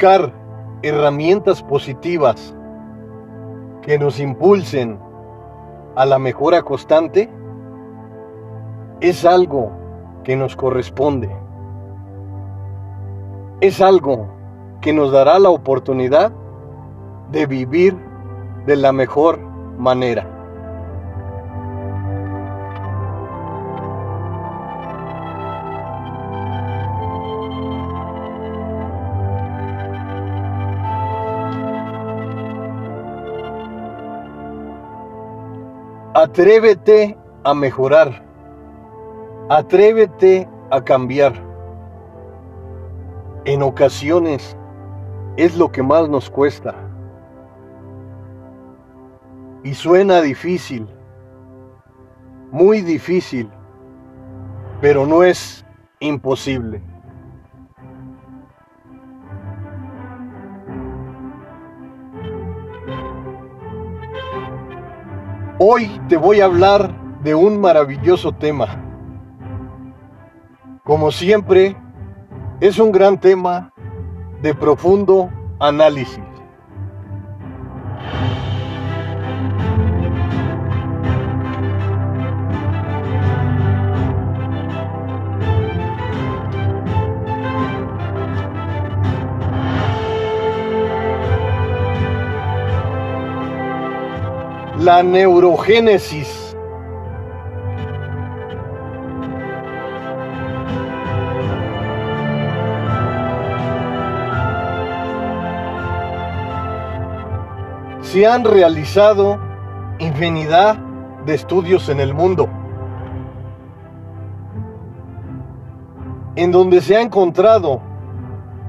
buscar herramientas positivas que nos impulsen a la mejora constante es algo que nos corresponde. Es algo que nos dará la oportunidad de vivir de la mejor manera. Atrévete a mejorar. Atrévete a cambiar. En ocasiones es lo que más nos cuesta. Y suena difícil, muy difícil, pero no es imposible. Hoy te voy a hablar de un maravilloso tema. Como siempre, es un gran tema de profundo análisis. La neurogénesis. Se han realizado infinidad de estudios en el mundo, en donde se ha encontrado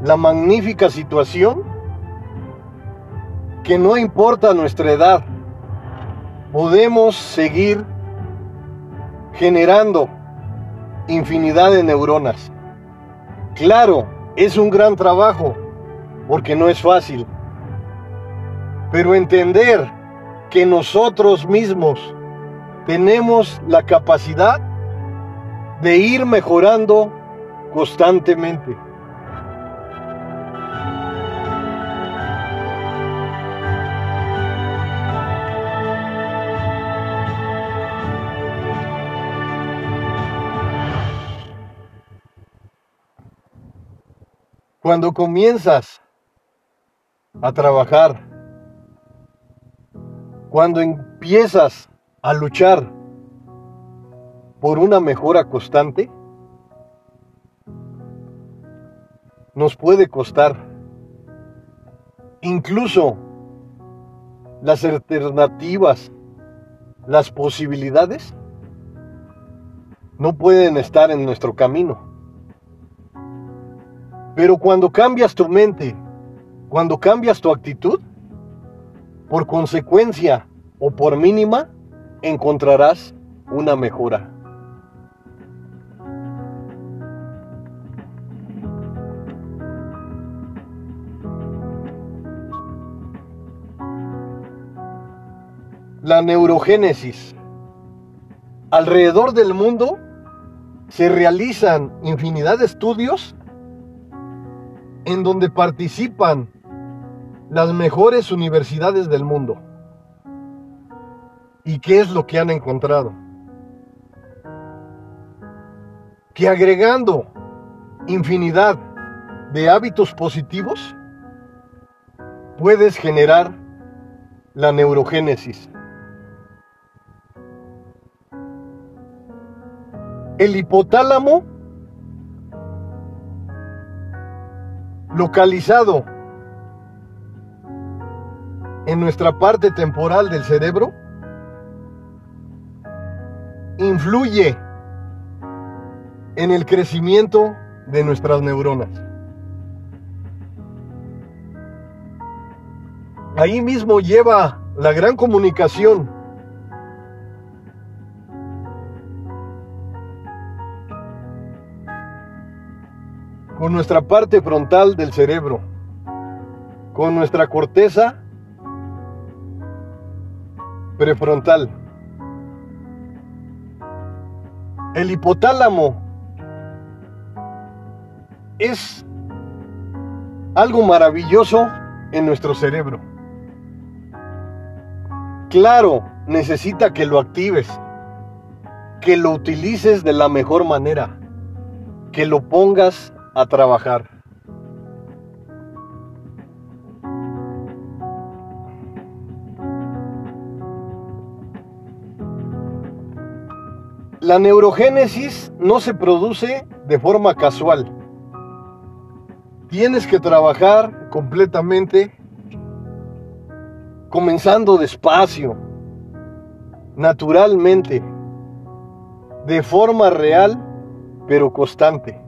la magnífica situación que no importa nuestra edad, podemos seguir generando infinidad de neuronas. Claro, es un gran trabajo, porque no es fácil. Pero entender que nosotros mismos tenemos la capacidad de ir mejorando constantemente. Cuando comienzas a trabajar, cuando empiezas a luchar por una mejora constante, nos puede costar. Incluso las alternativas, las posibilidades, no pueden estar en nuestro camino. Pero cuando cambias tu mente, cuando cambias tu actitud, por consecuencia o por mínima, encontrarás una mejora. La neurogénesis. Alrededor del mundo se realizan infinidad de estudios en donde participan las mejores universidades del mundo. ¿Y qué es lo que han encontrado? Que agregando infinidad de hábitos positivos, puedes generar la neurogénesis. El hipotálamo localizado en nuestra parte temporal del cerebro influye en el crecimiento de nuestras neuronas. Ahí mismo lleva la gran comunicación con nuestra parte frontal del cerebro, con nuestra corteza prefrontal. El hipotálamo es algo maravilloso en nuestro cerebro. Claro, necesita que lo actives, que lo utilices de la mejor manera, que lo pongas a trabajar. La neurogénesis no se produce de forma casual. Tienes que trabajar completamente comenzando despacio, naturalmente, de forma real, pero constante.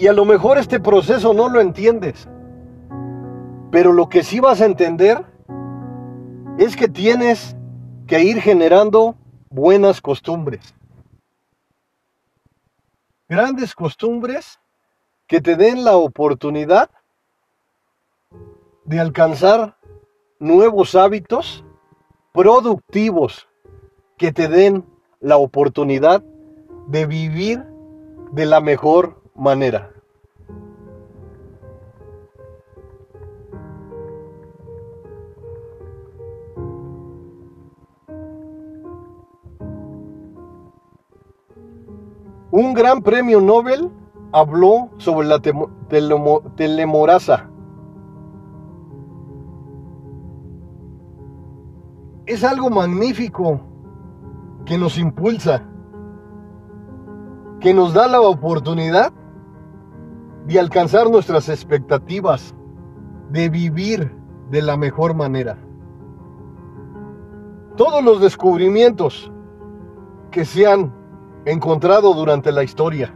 Y a lo mejor este proceso no lo entiendes, pero lo que sí vas a entender es que tienes que ir generando buenas costumbres. Grandes costumbres que te den la oportunidad de alcanzar nuevos hábitos productivos que te den la oportunidad de vivir de la mejor manera. Un gran premio Nobel habló sobre la telemorasa. Es algo magnífico que nos impulsa, que nos da la oportunidad de alcanzar nuestras expectativas, de vivir de la mejor manera. Todos los descubrimientos que se han encontrado durante la historia.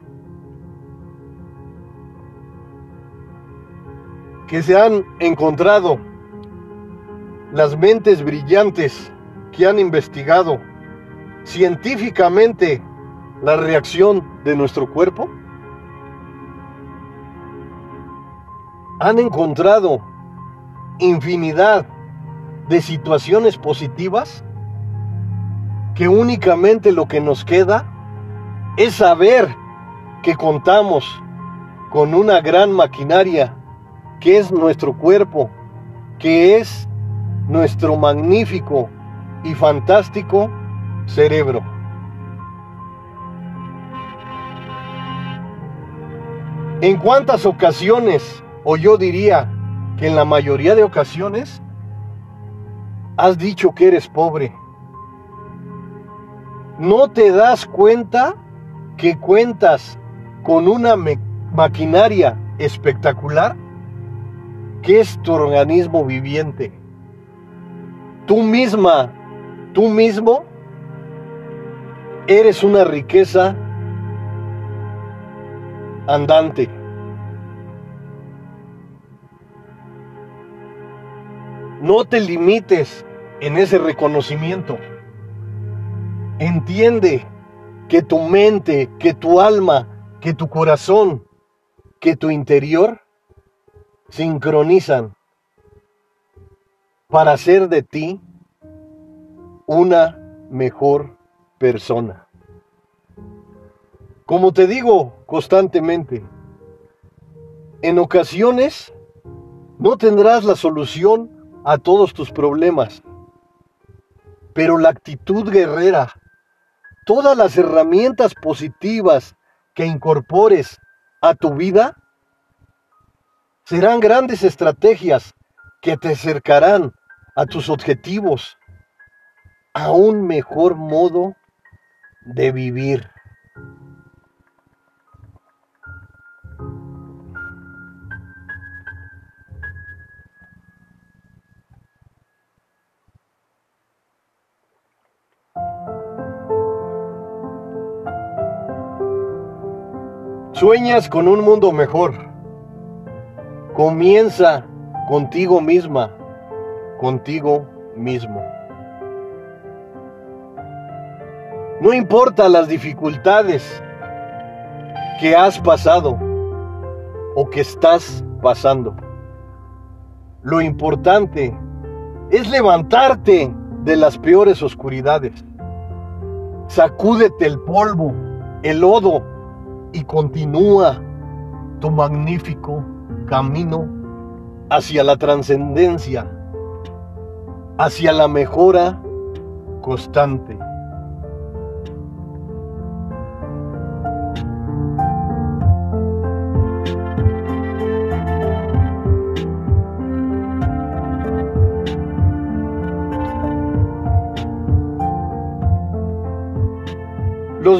Que se han encontrado las mentes brillantes que han investigado científicamente la reacción de nuestro cuerpo? Han encontrado infinidad de situaciones positivas que únicamente lo que nos queda es saber que contamos con una gran maquinaria que es nuestro cuerpo, que es nuestro magnífico y fantástico cerebro. ¿En cuántas ocasiones, o yo diría que en la mayoría de ocasiones, has dicho que eres pobre? ¿No te das cuenta que cuentas con una maquinaria espectacular que es tu organismo viviente. Tú misma, tú mismo, eres una riqueza andante. No te limites en ese reconocimiento. Entiende que tu mente, que tu alma, que tu corazón, que tu interior sincronizan para hacer de ti una mejor persona. Como te digo constantemente, en ocasiones no tendrás la solución a todos tus problemas, pero la actitud guerrera todas las herramientas positivas que incorpores a tu vida serán grandes estrategias que te acercarán a tus objetivos, a un mejor modo de vivir. Sueñas con un mundo mejor. Comienza contigo misma, contigo mismo. No importa las dificultades que has pasado o que estás pasando. Lo importante es levantarte de las peores oscuridades. Sacúdete el polvo, el lodo y continúa tu magnífico camino hacia la trascendencia, hacia la mejora constante.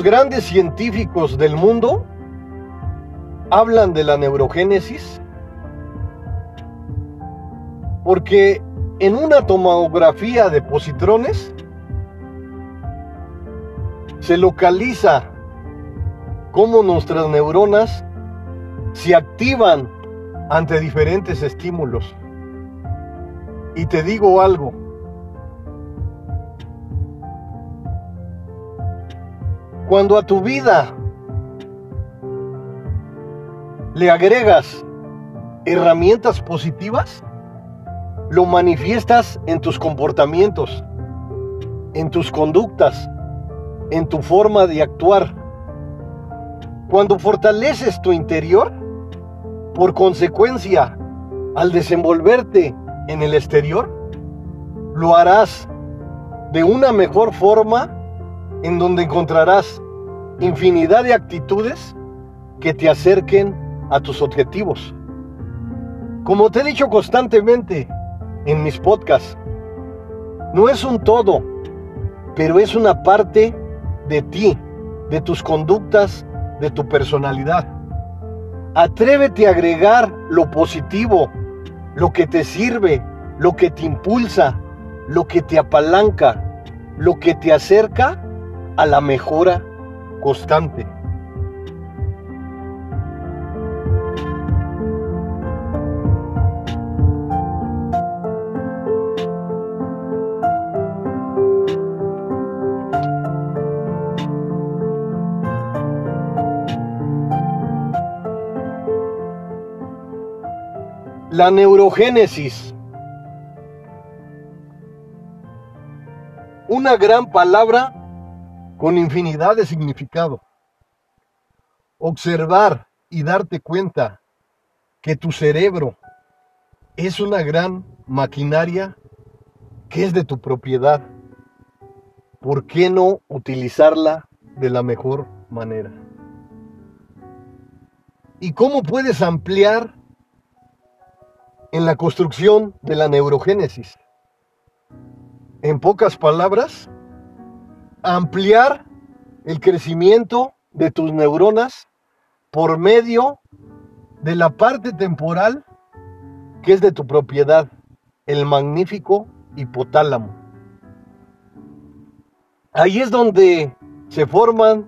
Grandes científicos del mundo hablan de la neurogénesis porque en una tomografía de positrones se localiza cómo nuestras neuronas se activan ante diferentes estímulos. Y te digo algo, Cuando a tu vida le agregas herramientas positivas, lo manifiestas en tus comportamientos, en tus conductas, en tu forma de actuar. Cuando fortaleces tu interior, por consecuencia, al desenvolverte en el exterior, lo harás de una mejor forma en donde encontrarás infinidad de actitudes que te acerquen a tus objetivos. Como te he dicho constantemente en mis podcasts, no es un todo, pero es una parte de ti, de tus conductas, de tu personalidad. Atrévete a agregar lo positivo, lo que te sirve, lo que te impulsa, lo que te apalanca, lo que te acerca a la mejora constante. La neurogénesis. Una gran palabra con infinidad de significado. Observar y darte cuenta que tu cerebro es una gran maquinaria que es de tu propiedad. ¿Por qué no utilizarla de la mejor manera? ¿Y cómo puedes ampliar en la construcción de la neurogénesis? En pocas palabras, ampliar el crecimiento de tus neuronas por medio de la parte temporal que es de tu propiedad, el magnífico hipotálamo. Ahí es donde se forman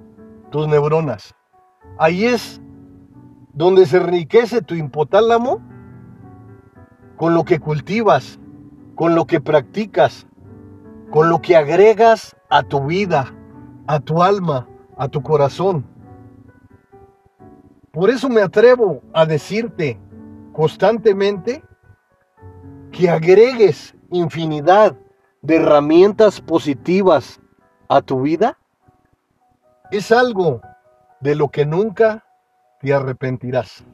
tus neuronas. Ahí es donde se enriquece tu hipotálamo con lo que cultivas, con lo que practicas, con lo que agregas a tu vida, a tu alma, a tu corazón. Por eso me atrevo a decirte constantemente que agregues infinidad de herramientas positivas a tu vida. Es algo de lo que nunca te arrepentirás.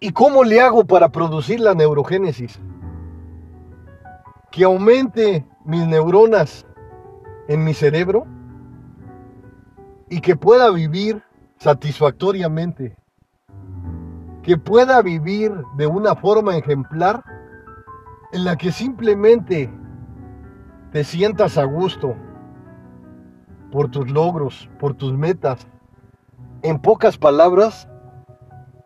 ¿Y cómo le hago para producir la neurogénesis? que aumente mis neuronas en mi cerebro y que pueda vivir satisfactoriamente, que pueda vivir de una forma ejemplar en la que simplemente te sientas a gusto por tus logros, por tus metas. En pocas palabras,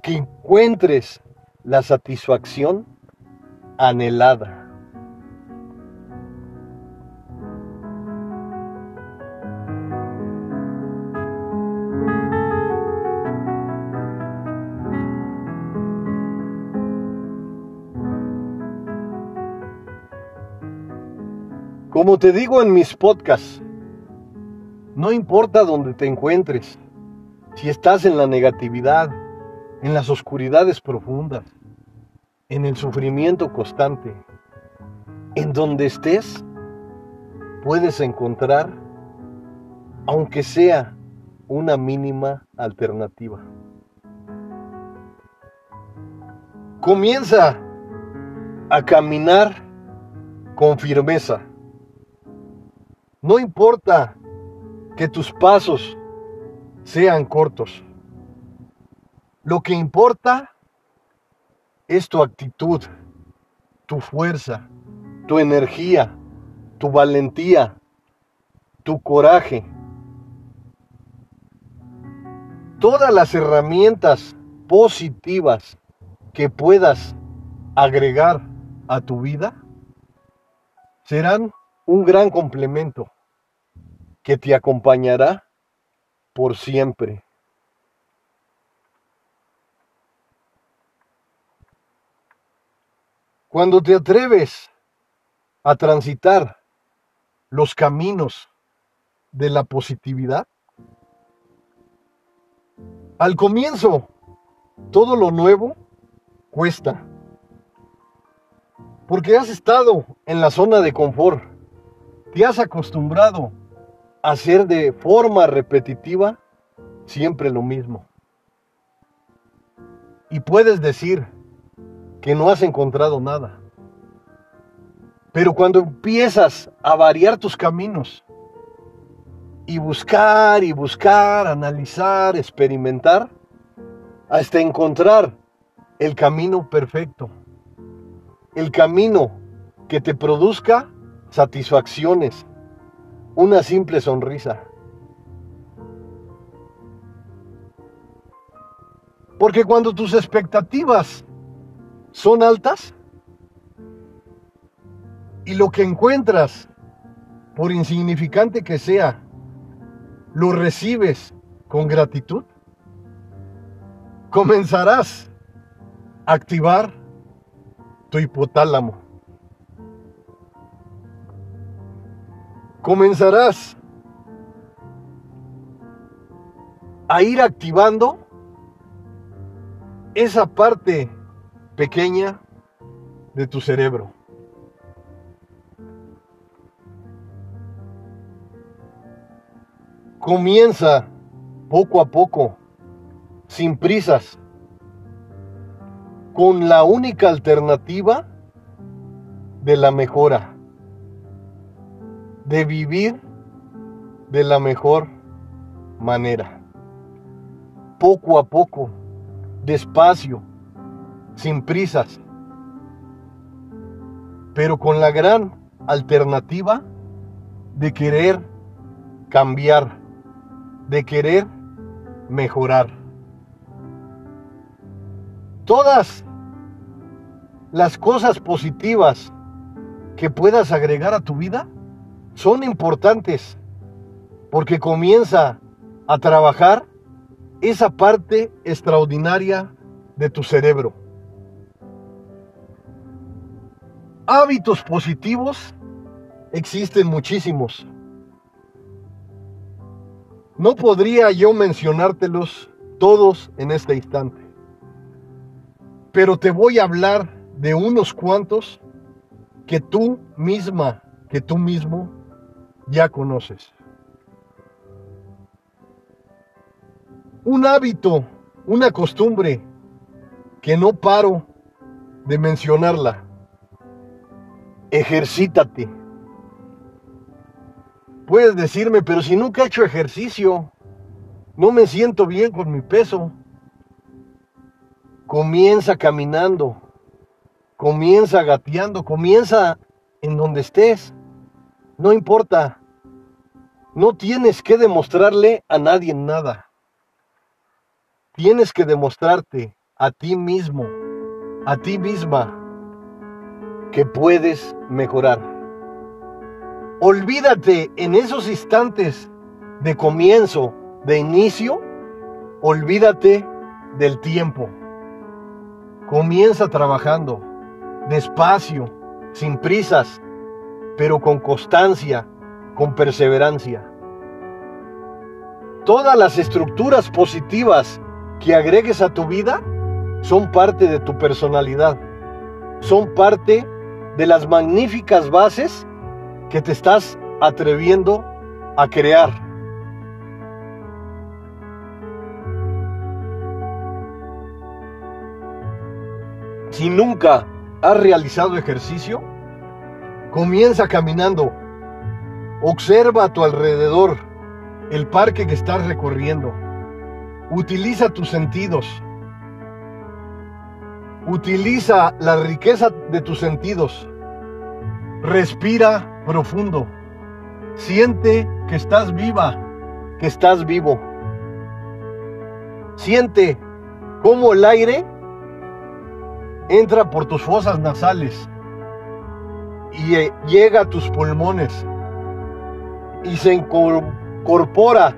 que encuentres la satisfacción anhelada. Como te digo en mis podcasts, no importa dónde te encuentres, si estás en la negatividad, en las oscuridades profundas, en el sufrimiento constante, en donde estés, puedes encontrar, aunque sea una mínima alternativa. Comienza a caminar con firmeza. No importa que tus pasos sean cortos. Lo que importa es tu actitud, tu fuerza, tu energía, tu valentía, tu coraje. Todas las herramientas positivas que puedas agregar a tu vida serán un gran complemento que te acompañará por siempre. Cuando te atreves a transitar los caminos de la positividad, al comienzo todo lo nuevo cuesta, porque has estado en la zona de confort, te has acostumbrado a hacer de forma repetitiva siempre lo mismo. Y puedes decir, que no has encontrado nada. Pero cuando empiezas a variar tus caminos y buscar y buscar, analizar, experimentar, hasta encontrar el camino perfecto, el camino que te produzca satisfacciones, una simple sonrisa. Porque cuando tus expectativas son altas y lo que encuentras, por insignificante que sea, lo recibes con gratitud, comenzarás a activar tu hipotálamo. Comenzarás a ir activando esa parte pequeña de tu cerebro. Comienza poco a poco, sin prisas, con la única alternativa de la mejora, de vivir de la mejor manera. Poco a poco, despacio, sin prisas, pero con la gran alternativa de querer cambiar, de querer mejorar. Todas las cosas positivas que puedas agregar a tu vida son importantes porque comienza a trabajar esa parte extraordinaria de tu cerebro. Hábitos positivos existen muchísimos. No podría yo mencionártelos todos en este instante, pero te voy a hablar de unos cuantos que tú misma, que tú mismo ya conoces. Un hábito, una costumbre que no paro de mencionarla ejercítate. Puedes decirme, pero si nunca he hecho ejercicio, no me siento bien con mi peso. Comienza caminando, comienza gateando, comienza en donde estés. No importa. No tienes que demostrarle a nadie nada. Tienes que demostrarte a ti mismo, a ti misma, que puedes mejorar. Olvídate en esos instantes de comienzo, de inicio, olvídate del tiempo. Comienza trabajando despacio, sin prisas, pero con constancia, con perseverancia. Todas las estructuras positivas que agregues a tu vida son parte de tu personalidad, son parte de las magníficas bases que te estás atreviendo a crear. Si nunca has realizado ejercicio, comienza caminando Observa a tu alrededor el parque que estás recorriendo. Utiliza tus sentidos. Utiliza la riqueza de tus sentidos. Respira profundo. Siente que estás viva, que estás vivo. Siente cómo el aire entra por tus fosas nasales y eh, llega a tus pulmones y se incorpora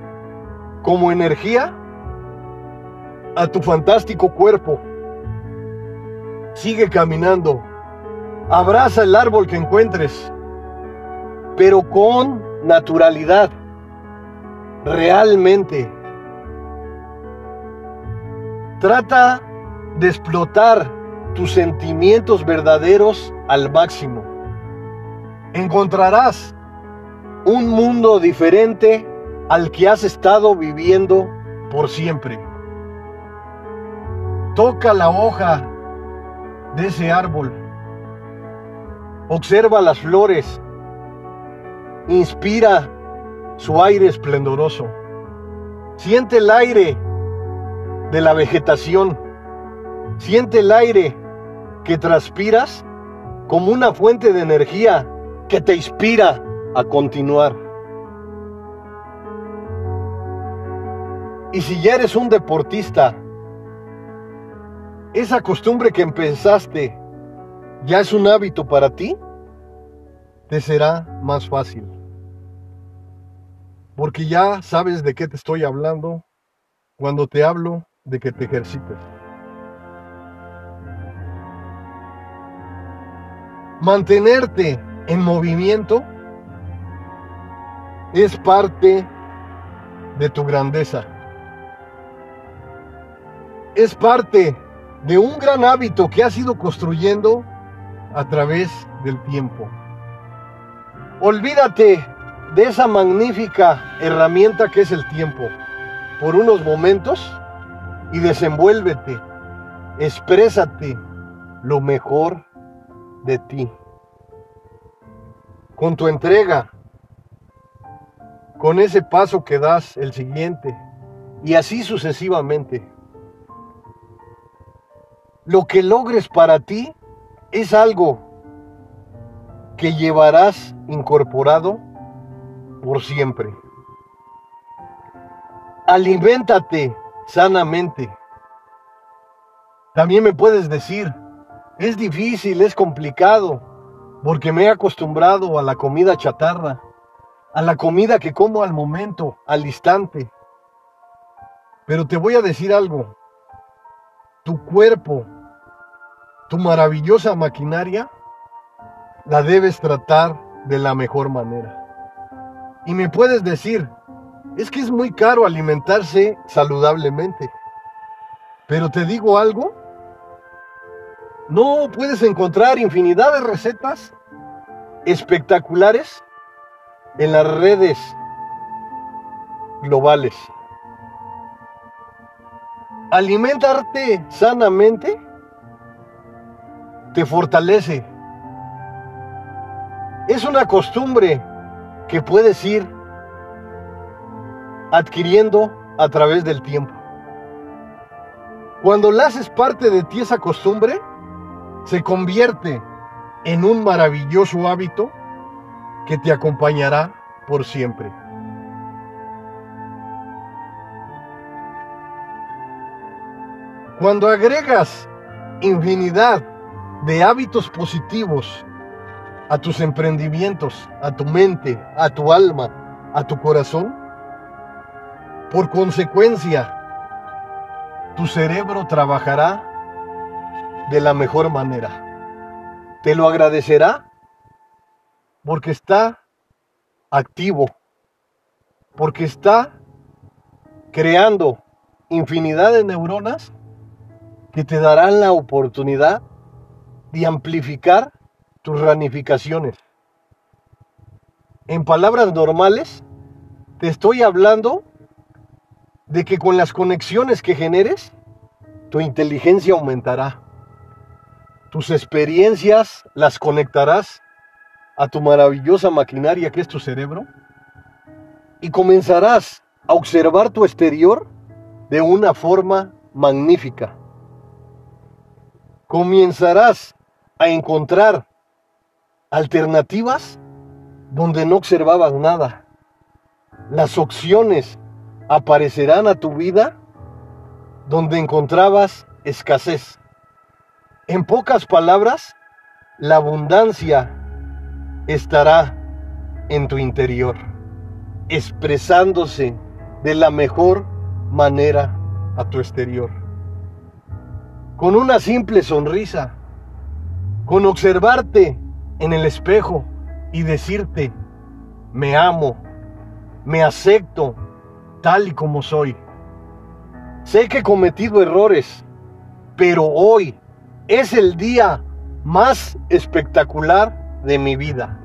como energía a tu fantástico cuerpo. Sigue caminando. Abraza el árbol que encuentres, pero con naturalidad, realmente. Trata de explotar tus sentimientos verdaderos al máximo. Encontrarás un mundo diferente al que has estado viviendo por siempre. Toca la hoja de ese árbol. Observa las flores. Inspira su aire esplendoroso. Siente el aire de la vegetación. Siente el aire que transpiras como una fuente de energía que te inspira a continuar. Y si ya eres un deportista, esa costumbre que empezaste ya es un hábito para ti, te será más fácil. Porque ya sabes de qué te estoy hablando cuando te hablo de que te ejercites. Mantenerte en movimiento es parte de tu grandeza. Es parte de un gran hábito que has ido construyendo a través del tiempo. Olvídate de esa magnífica herramienta que es el tiempo por unos momentos y desenvuélvete, exprésate lo mejor de ti. Con tu entrega, con ese paso que das, el siguiente, y así sucesivamente. Lo que logres para ti es algo que llevarás incorporado por siempre. Aliméntate sanamente. También me puedes decir, es difícil, es complicado, porque me he acostumbrado a la comida chatarra, a la comida que como al momento, al instante. Pero te voy a decir algo, tu cuerpo, tu maravillosa maquinaria, la debes tratar de la mejor manera. Y me puedes decir, es que es muy caro alimentarse saludablemente. Pero te digo algo, no puedes encontrar infinidad de recetas espectaculares en las redes globales. Alimentarte sanamente te fortalece. Es una costumbre que puedes ir adquiriendo a través del tiempo. Cuando la haces parte de ti esa costumbre, se convierte en un maravilloso hábito que te acompañará por siempre. Cuando agregas infinidad de hábitos positivos a tus emprendimientos, a tu mente, a tu alma, a tu corazón, por consecuencia, tu cerebro trabajará de la mejor manera. Te lo agradecerá porque está activo, porque está creando infinidad de neuronas que te darán la oportunidad de amplificar tus ramificaciones. En palabras normales, te estoy hablando de que con las conexiones que generes, tu inteligencia aumentará. tus experiencias las conectarás a tu maravillosa maquinaria que es tu cerebro y comenzarás a observar tu exterior de una forma magnífica. Comenzarás a encontrar alternativas donde no observabas nada. Las opciones aparecerán a tu vida donde encontrabas escasez. En pocas palabras, la abundancia estará en tu interior, expresándose de la mejor manera a tu exterior. Con una simple sonrisa, con observarte en el espejo y decirte, me amo, me acepto tal y como soy. Sé que he cometido errores, pero hoy es el día más espectacular de mi vida.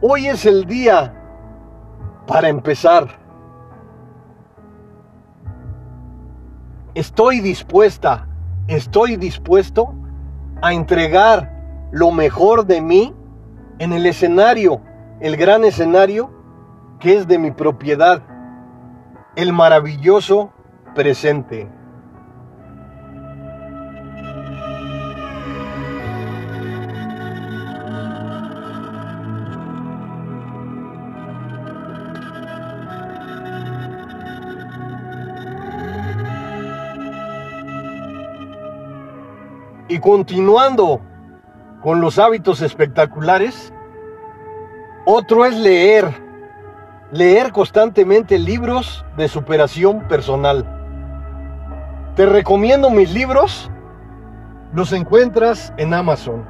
Hoy es el día para empezar. Estoy dispuesta, estoy dispuesto a entregar lo mejor de mí en el escenario, el gran escenario que es de mi propiedad, el maravilloso presente. Y continuando con los hábitos espectaculares, otro es leer, leer constantemente libros de superación personal. Te recomiendo mis libros, los encuentras en Amazon.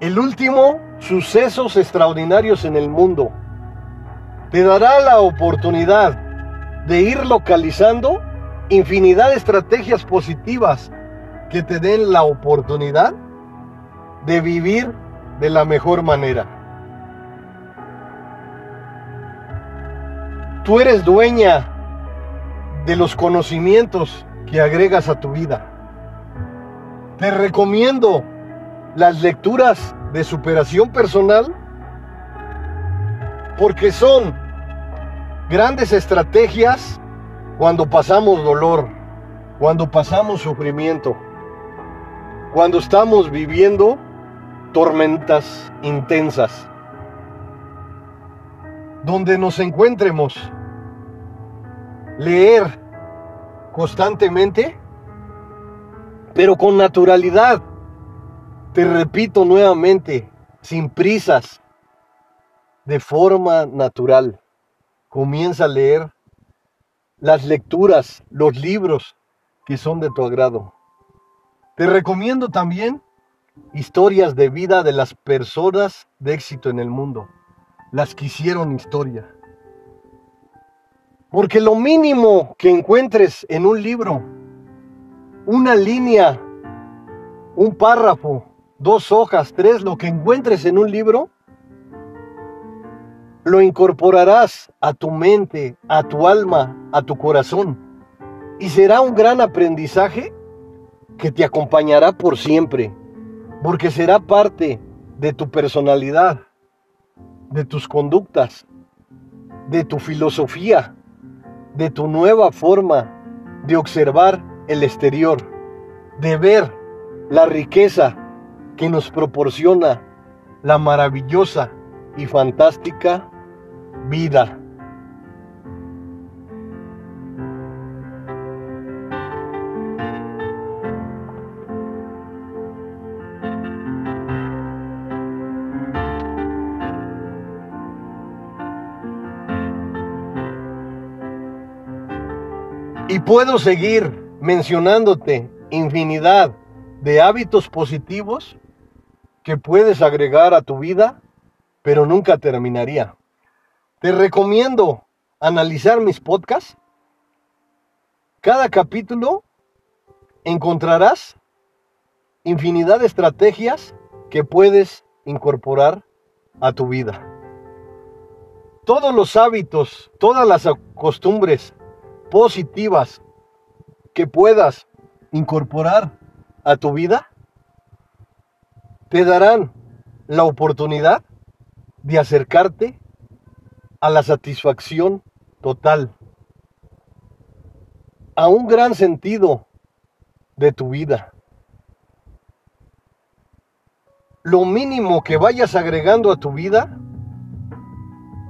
El último, Sucesos Extraordinarios en el Mundo, te dará la oportunidad de ir localizando infinidad de estrategias positivas que te den la oportunidad de vivir de la mejor manera. Tú eres dueña de los conocimientos que agregas a tu vida. Te recomiendo las lecturas de superación personal porque son grandes estrategias cuando pasamos dolor, cuando pasamos sufrimiento cuando estamos viviendo tormentas intensas. Donde nos encuentremos, leer constantemente, pero con naturalidad. Te repito nuevamente, sin prisas, de forma natural. Comienza a leer las lecturas, los libros que son de tu agrado. Te recomiendo también historias de vida de las personas de éxito en el mundo, las que hicieron historia. Porque lo mínimo que encuentres en un libro, una línea, un párrafo, dos hojas, tres, lo que encuentres en un libro, lo incorporarás a tu mente, a tu alma, a tu corazón. Y será un gran aprendizaje que te acompañará por siempre, porque será parte de tu personalidad, de tus conductas, de tu filosofía, de tu nueva forma de observar el exterior, de ver la riqueza que nos proporciona la maravillosa y fantástica vida. Y puedo seguir mencionándote infinidad de hábitos positivos que puedes agregar a tu vida, pero nunca terminaría. Te recomiendo analizar mis podcasts. Cada capítulo encontrarás infinidad de estrategias que puedes incorporar a tu vida. Todos los hábitos, todas las costumbres positivas que puedas incorporar a tu vida te darán la oportunidad de acercarte a la satisfacción total, a un gran sentido de tu vida. Lo mínimo que vayas agregando a tu vida,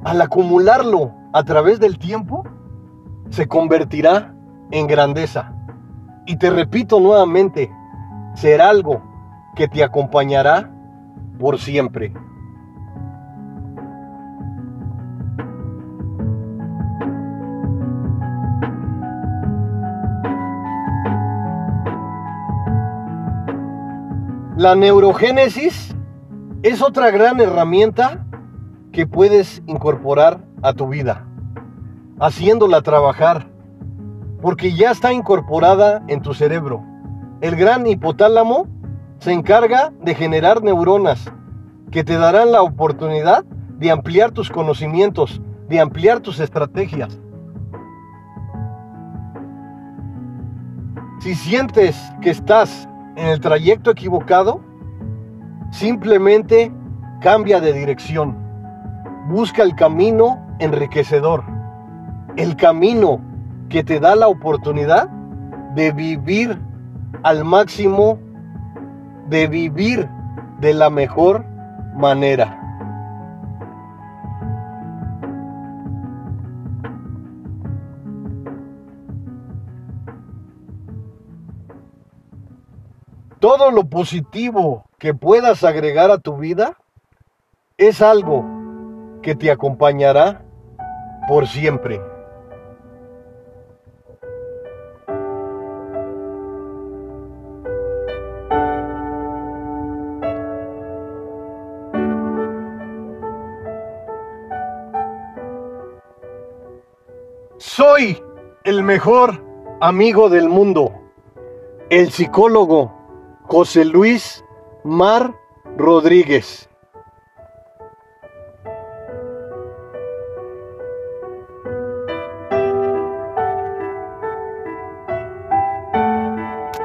al acumularlo a través del tiempo, se convertirá en grandeza. Y te repito nuevamente, será algo que te acompañará por siempre. La neurogénesis es otra gran herramienta que puedes incorporar a tu vida, haciéndola trabajar, porque ya está incorporada en tu cerebro. El gran hipotálamo se encarga de generar neuronas que te darán la oportunidad de ampliar tus conocimientos, de ampliar tus estrategias. Si sientes que estás en el trayecto equivocado, simplemente cambia de dirección. Busca el camino enriquecedor, el camino que te da la oportunidad de vivir al máximo, de vivir de la mejor manera. todo lo positivo que puedas agregar a tu vida es algo que te acompañará por siempre. Mejor amigo del mundo, el psicólogo José Luis Mar Rodríguez.